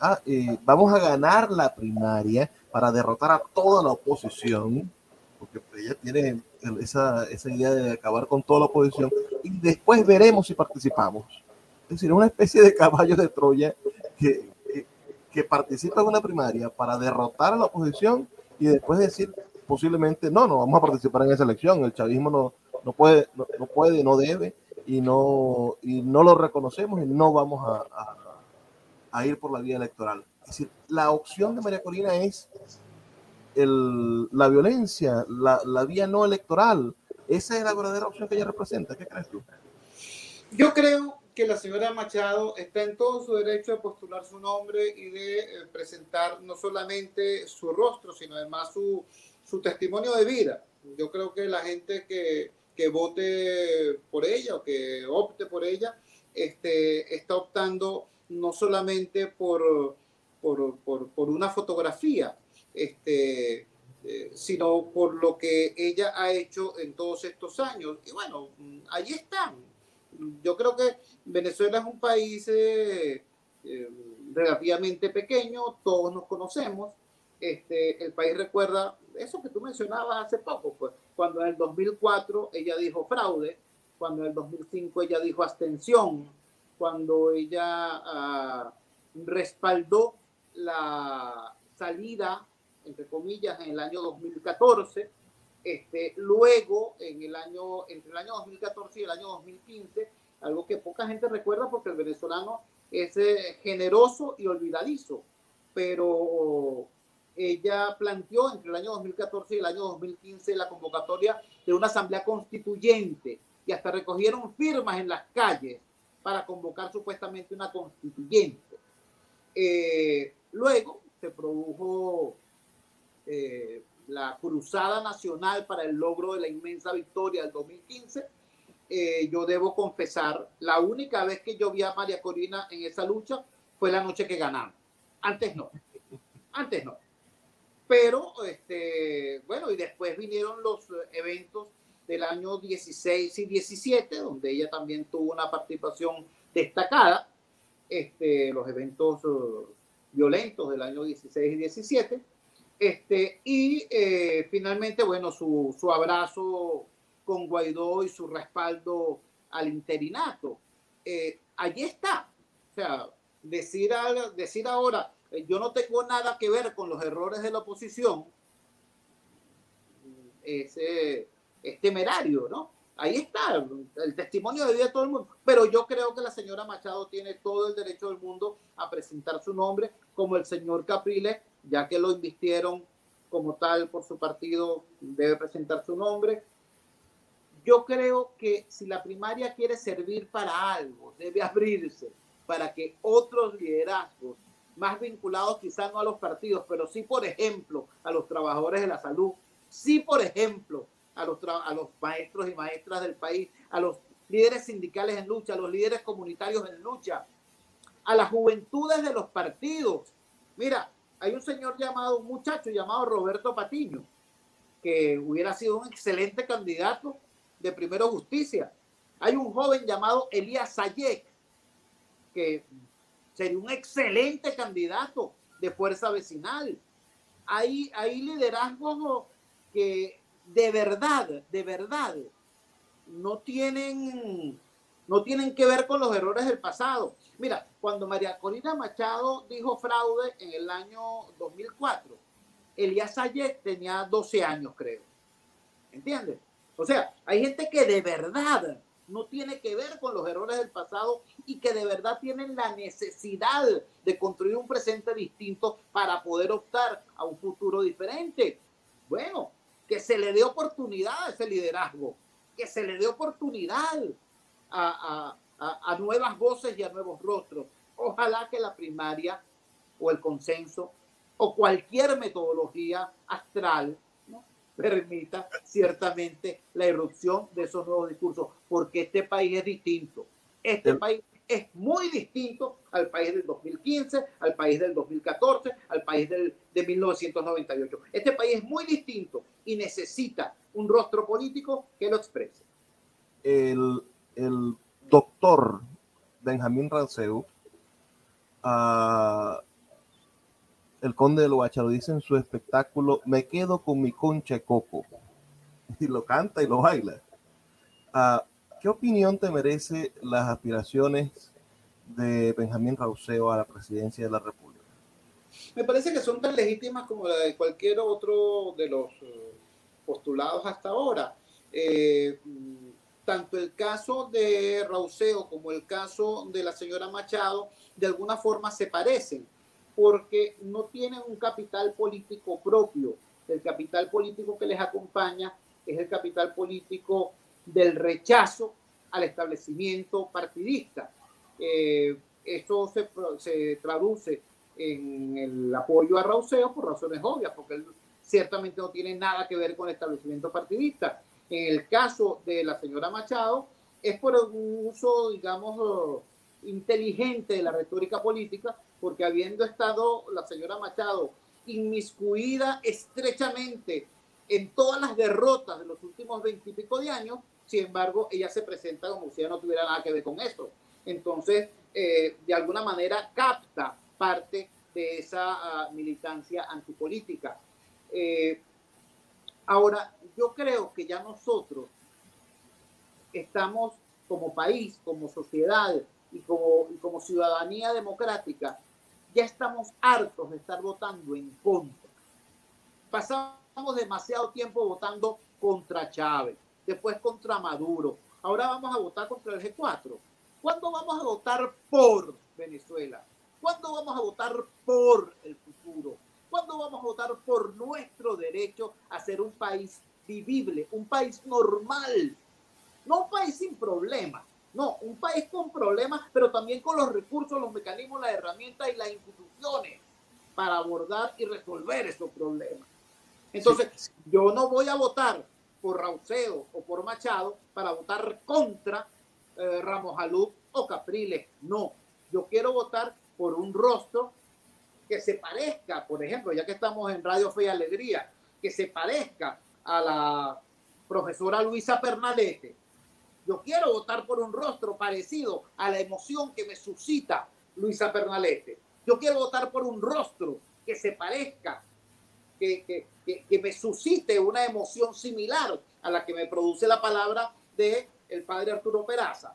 ah, eh, vamos a ganar la primaria para derrotar a toda la oposición, porque ella tiene esa, esa idea de acabar con toda la oposición y después veremos si participamos. Es decir, una especie de caballo de Troya que, que, participa en una primaria para derrotar a la oposición y después decir posiblemente no, no vamos a participar en esa elección, el chavismo no, no puede, no, puede, no debe y no, y no lo reconocemos y no vamos a, a, a ir por la vía electoral. Es decir, la opción de María Corina es el, la violencia, la, la, vía no electoral. Esa es la verdadera opción que ella representa. ¿Qué crees tú? Yo creo que la señora Machado está en todo su derecho de postular su nombre y de eh, presentar no solamente su rostro, sino además su, su testimonio de vida. Yo creo que la gente que, que vote por ella o que opte por ella este, está optando no solamente por, por, por, por una fotografía, este, eh, sino por lo que ella ha hecho en todos estos años. Y bueno, ahí están. Yo creo que Venezuela es un país eh, eh, relativamente pequeño, todos nos conocemos. Este, el país recuerda eso que tú mencionabas hace poco, pues, cuando en el 2004 ella dijo fraude, cuando en el 2005 ella dijo abstención, cuando ella ah, respaldó la salida entre comillas, en el año 2014. Este, luego, en el año, entre el año 2014 y el año 2015, algo que poca gente recuerda porque el venezolano es eh, generoso y olvidadizo, pero ella planteó entre el año 2014 y el año 2015 la convocatoria de una asamblea constituyente y hasta recogieron firmas en las calles para convocar supuestamente una constituyente. Eh, luego se produjo eh, la Cruzada Nacional para el logro de la inmensa victoria del 2015. Eh, yo debo confesar, la única vez que yo vi a María Corina en esa lucha fue la noche que ganamos. Antes no, antes no. Pero, este, bueno, y después vinieron los eventos del año 16 y 17, donde ella también tuvo una participación destacada. este, los eventos uh, violentos del año 16 y 17. Este, y eh, finalmente, bueno, su, su abrazo con Guaidó y su respaldo al interinato. Eh, allí está. O sea, decir, decir ahora, eh, yo no tengo nada que ver con los errores de la oposición, es, es temerario, ¿no? Ahí está el, testimonio de vida de todo el mundo. Pero yo creo que la señora Machado tiene todo el derecho del mundo a presentar su nombre, como el señor Capriles, ya que lo invistieron como tal por su partido, debe presentar su nombre. Yo creo que si la primaria quiere servir para algo, debe abrirse para que otros liderazgos más vinculados quizás no a los partidos, pero sí, por ejemplo, a los trabajadores de la salud, sí, por ejemplo, a los, a los maestros y maestras del país, a los líderes sindicales en lucha, a los líderes comunitarios en lucha, a las juventudes de los partidos. Mira, hay un señor llamado, un muchacho llamado Roberto Patiño, que hubiera sido un excelente candidato de Primero Justicia. Hay un joven llamado Elías Sayek, que sería un excelente candidato de fuerza vecinal. Hay, hay liderazgos que de verdad, de verdad, no tienen, no tienen que ver con los errores del pasado. Mira, cuando María Corina Machado dijo fraude en el año 2004, Elías Sayek tenía 12 años, creo. ¿Entiendes? O sea, hay gente que de verdad no tiene que ver con los errores del pasado y que de verdad tienen la necesidad de construir un presente distinto para poder optar a un futuro diferente. Bueno, que se le dé oportunidad a ese liderazgo, que se le dé oportunidad a, nuevas voces y a nuevos rostros. Ojalá que la primaria o el consenso o cualquier metodología astral permita ciertamente la irrupción de esos nuevos discursos, porque este país es distinto. Este país es muy distinto al país del 2015, al país del 2014, al país del, de 1998. Este país es muy distinto y necesita un rostro político que lo exprese. El, el doctor Benjamín Ranceu, uh, el conde de Loacha lo dice en su espectáculo, me quedo con mi concha de coco. <laughs> Y lo canta y lo baila. Uh, ¿Qué opinión te merece las aspiraciones de Benjamín Rauseo a la presidencia de la República? Me parece que son tan legítimas como la de cualquier otro de los eh, postulados hasta ahora. Eh, tanto el caso de Rauseo como el caso de la señora Machado de alguna forma se parecen porque no tienen un capital político propio. El capital político que les acompaña es el capital político del rechazo al establecimiento partidista. Eh, esto se, traduce en el apoyo a Rauseo por razones obvias, porque él ciertamente no tiene nada que ver con el establecimiento partidista. En el caso de la señora Machado, es por un uso, digamos, inteligente de la retórica política, porque habiendo estado la señora Machado inmiscuida estrechamente en todas las derrotas de los últimos veintipico de años, sin embargo, ella se presenta como si ella no tuviera nada que ver con eso. Entonces, eh, de alguna manera capta parte de esa ah, militancia antipolítica. Eh, ahora, yo creo que ya nosotros estamos como país, como sociedad y como, y como ciudadanía democrática, ya estamos hartos de estar votando en contra. Pasamos demasiado tiempo votando contra Chávez después contra Maduro. Ahora vamos a votar contra el G4. ¿Cuándo vamos a votar por Venezuela? ¿Cuándo vamos a votar por el futuro? ¿Cuándo vamos a votar por nuestro derecho a ser un país vivible, un país normal? No un país sin problemas, no, un país con problemas, pero también con los recursos, los mecanismos, las herramientas y las instituciones para abordar y resolver esos problemas. Entonces, yo no voy a votar por Rauseo o por Machado para votar contra eh, Ramos Alú o Capriles. No, yo quiero votar por un rostro que se parezca, por ejemplo, ya que estamos en Radio Fe y Alegría, que se parezca a la profesora Luisa Pernalete. Yo quiero votar por un rostro parecido a la emoción que me suscita Luisa Pernalete. Yo quiero votar por un rostro que se parezca, que, que, que, me suscite una emoción similar a la que me produce la palabra de el padre Arturo Peraza.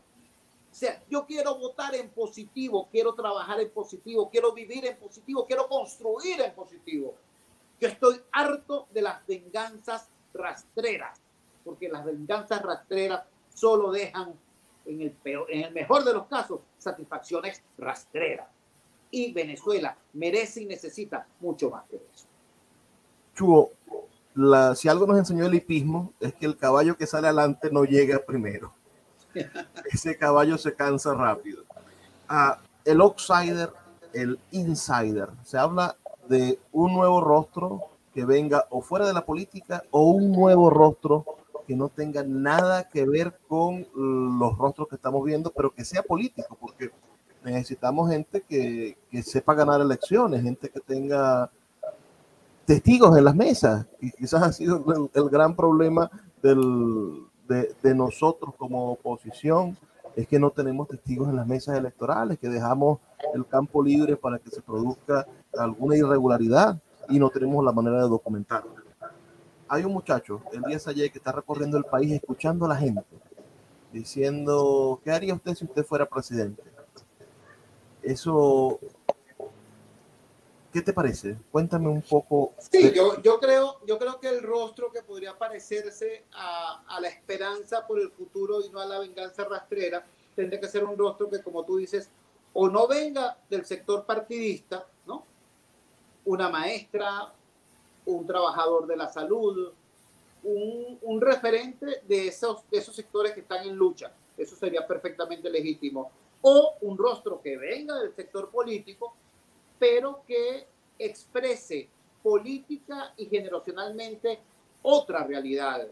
Yo quiero votar en positivo, quiero trabajar en positivo, quiero vivir en positivo, quiero construir en positivo. Yo estoy harto de las venganzas rastreras, porque las venganzas rastreras solo dejan, en el, peor, en el mejor de los casos, satisfacciones rastreras. Y Venezuela merece y necesita mucho más que eso. Chuo, la, si algo nos enseñó el hipismo es que el caballo que sale adelante no llega primero. Ese caballo se cansa rápido. Ah, el outsider, el insider, se habla de un nuevo rostro que venga o fuera de la política o un nuevo rostro que no tenga nada que ver con los rostros que estamos viendo, pero que sea político, porque necesitamos gente que, que sepa ganar elecciones, gente que tenga testigos en las mesas. Y quizás ha sido el, gran problema del, de, de, nosotros como oposición, es que no tenemos testigos en las mesas electorales, que dejamos el campo libre para que se produzca alguna irregularidad y no tenemos la manera de documentarlo. Hay un muchacho, Elías ayer, que está recorriendo el país escuchando a la gente, diciendo, ¿qué haría usted si usted fuera presidente? Eso ¿Qué te parece? Cuéntame un poco. Sí, yo, yo, creo, yo creo que el rostro que podría parecerse a, a, la esperanza por el futuro y no a la venganza rastrera, tendría que ser un rostro que, como tú dices, o no venga del sector partidista, ¿no? Una maestra, un trabajador de la salud, un, un referente de esos, de esos sectores que están en lucha. Eso sería perfectamente legítimo. O un rostro que venga del sector político pero que exprese política y generacionalmente otra realidad,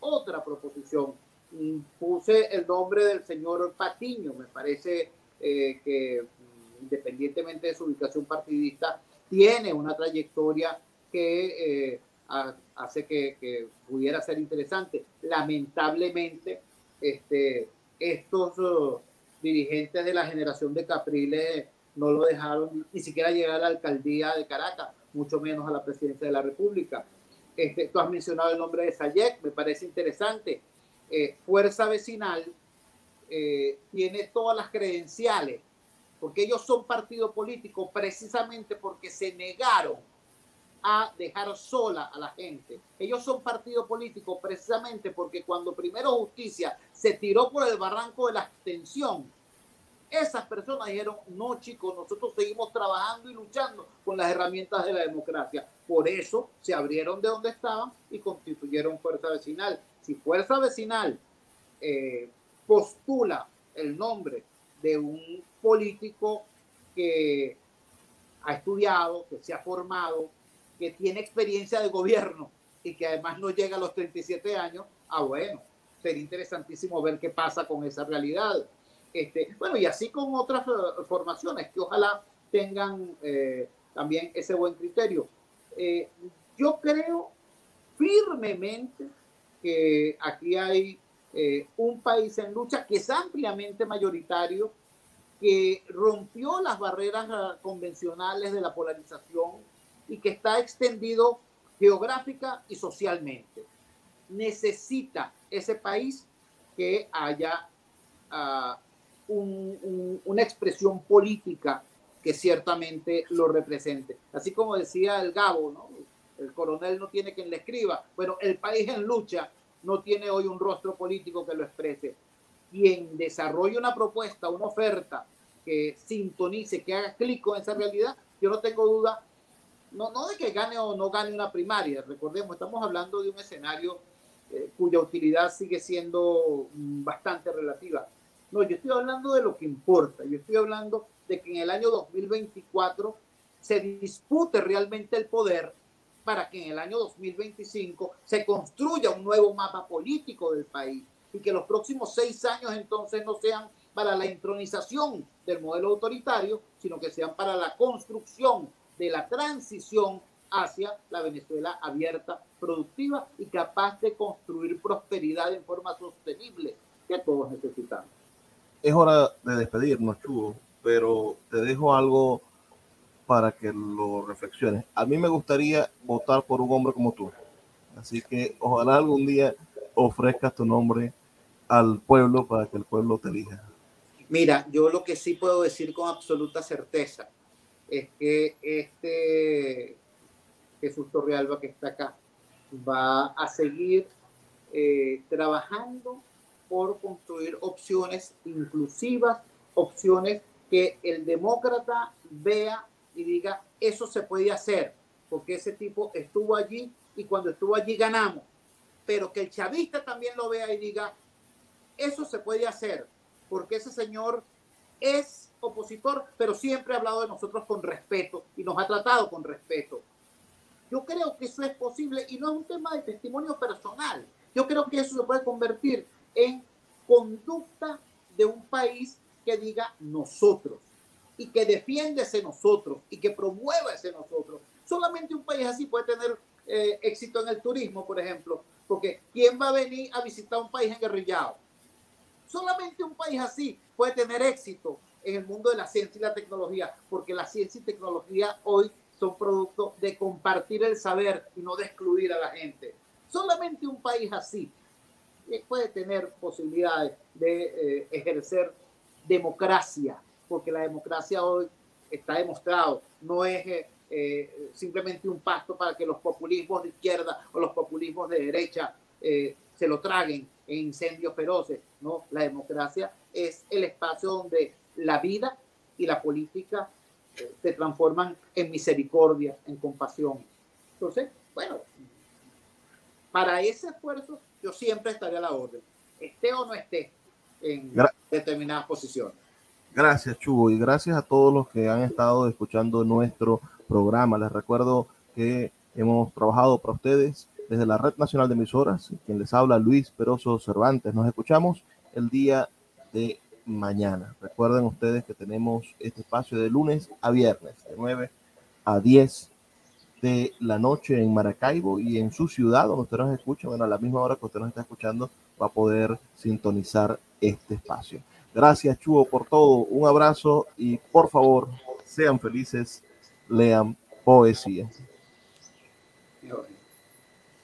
otra proposición. Mm, puse el nombre del señor Patiño, me parece eh, que mm, independientemente de su ubicación partidista, tiene una trayectoria que eh, hace que, pudiera ser interesante. Lamentablemente, este, estos uh, dirigentes de la generación de Capriles no lo dejaron ni siquiera llegar a la alcaldía de Caracas, mucho menos a la presidencia de la República. Este, tú has mencionado el nombre de Sayek, me parece interesante. Eh, Fuerza Vecinal eh, tiene todas las credenciales, porque ellos son partido político precisamente porque se negaron a dejar sola a la gente. Ellos son partido político precisamente porque cuando primero justicia se tiró por el barranco de la abstención, esas personas dijeron, no chicos, nosotros seguimos trabajando y luchando con las herramientas de la democracia. Por eso se abrieron de donde estaban y constituyeron Fuerza Vecinal. Si Fuerza Vecinal eh, postula el nombre de un político que ha estudiado, que se ha formado, que tiene experiencia de gobierno y que además no llega a los 37 años, ah bueno, sería interesantísimo ver qué pasa con esa realidad. Este, bueno, y así con otras eh, formaciones que ojalá tengan eh, también ese buen criterio. Eh, yo creo firmemente que aquí hay un país en lucha que es ampliamente mayoritario, que rompió las barreras convencionales de la polarización y que está extendido geográfica y socialmente. Necesita ese país que haya uh, una expresión política que ciertamente lo represente. Así como decía el Gabo, ¿no? el coronel no tiene quien le escriba. Bueno, el país en lucha no tiene hoy un rostro político que lo exprese. Quien desarrolle una propuesta, una oferta que sintonice, que haga clic con esa realidad, yo no tengo duda, no, no de que gane o no gane una primaria, recordemos, estamos hablando de un escenario eh, cuya utilidad sigue siendo mm, bastante relativa no, yo estoy hablando de lo que importa. Yo estoy hablando de que en el año 2024 se dispute realmente el poder para que en el año 2025 se construya un nuevo mapa político del país y que los próximos seis años entonces no sean para la intronización del modelo autoritario, sino que sean para la construcción de la transición hacia la Venezuela abierta, productiva y capaz de construir prosperidad en forma sostenible que todos necesitamos es hora de despedirnos, Chugo. pero te dejo algo para que lo reflexiones. A mí me gustaría votar por un hombre como tú. Así que ojalá algún día ofrezcas tu nombre al pueblo para que el pueblo te elija. Mira, yo lo que sí puedo decir con absoluta certeza es que este Jesús Torrealba que está acá va a seguir eh, trabajando por construir opciones inclusivas, opciones que el demócrata vea y diga, eso se puede hacer, porque ese tipo estuvo allí y cuando estuvo allí ganamos. Pero que el chavista también lo vea y diga, eso se puede hacer, porque ese señor es opositor, pero siempre ha hablado de nosotros con respeto y nos ha tratado con respeto. Yo creo que eso es posible y no es un tema de testimonio personal. Yo creo que eso se puede convertir en conducta de un país que diga nosotros y que defiende ese nosotros y que promueva ese nosotros. Solamente un país así puede tener eh, éxito en el turismo, por ejemplo, porque ¿quién va a venir a visitar un país enguerrillado? Solamente un país así puede tener éxito en el mundo de la ciencia y la tecnología, porque la ciencia y tecnología hoy son producto de compartir el saber y no de excluir a la gente. Solamente un país así puede tener posibilidades de eh, ejercer democracia, porque la democracia hoy está demostrado, no es eh, simplemente un pasto para que los populismos de izquierda o los populismos de derecha se lo traguen en incendios feroces. No, la democracia es el espacio donde la vida y la política se transforman en misericordia, en compasión. Entonces, bueno, para ese esfuerzo yo siempre estaré a la orden, esté o no esté en determinadas posiciones. Gracias, Chugo, y gracias a todos los que han estado escuchando nuestro programa. Les recuerdo que hemos trabajado para ustedes desde la Red Nacional de Emisoras, quien les habla Luis Peroso Cervantes. Nos escuchamos el día de mañana. Recuerden ustedes que tenemos este espacio de lunes a viernes, de 9 a 10 de la noche en Maracaibo y en su ciudad, donde usted nos escucha, bueno, a la misma hora que usted nos está escuchando, va a poder sintonizar este espacio. Gracias, Chugo, por todo. Un abrazo y por favor, sean felices, lean poesía.